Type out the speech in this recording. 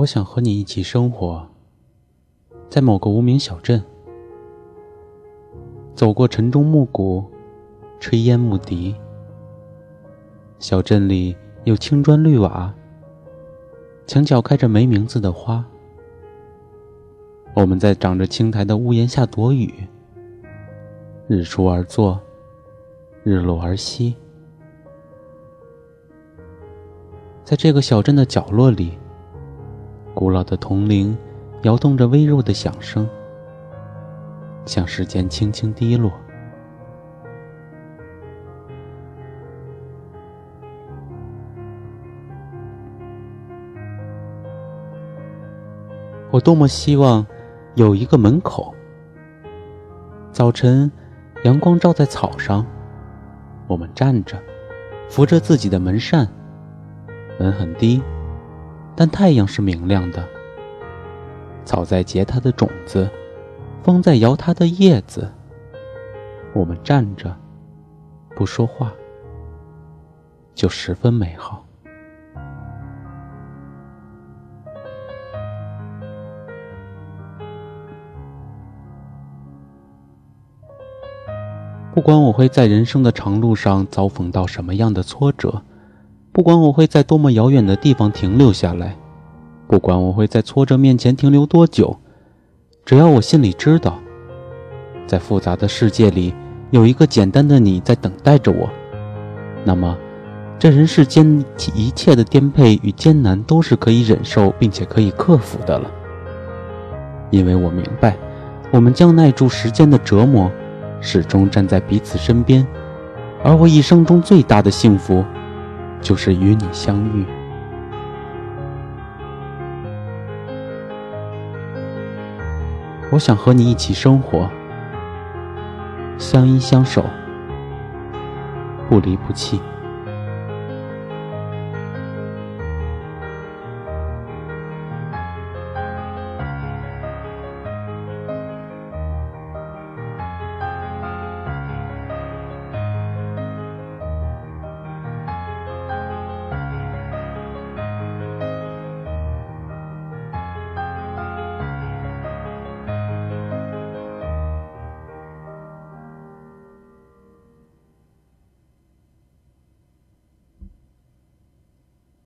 我想和你一起生活，在某个无名小镇，走过晨钟暮鼓，炊烟牧笛。小镇里有青砖绿瓦，墙角开着没名字的花。我们在长着青苔的屋檐下躲雨，日出而作，日落而息。在这个小镇的角落里。古老的铜铃摇动着微弱的响声，向时间轻轻滴落。我多么希望有一个门口。早晨，阳光照在草上，我们站着，扶着自己的门扇，门很低。但太阳是明亮的，草在结它的种子，风在摇它的叶子。我们站着，不说话，就十分美好。不管我会在人生的长路上遭逢到什么样的挫折。不管我会在多么遥远的地方停留下来，不管我会在挫折面前停留多久，只要我心里知道，在复杂的世界里有一个简单的你在等待着我，那么这人世间一切的颠沛与艰难都是可以忍受并且可以克服的了。因为我明白，我们将耐住时间的折磨，始终站在彼此身边，而我一生中最大的幸福。就是与你相遇。我想和你一起生活，相依相守，不离不弃。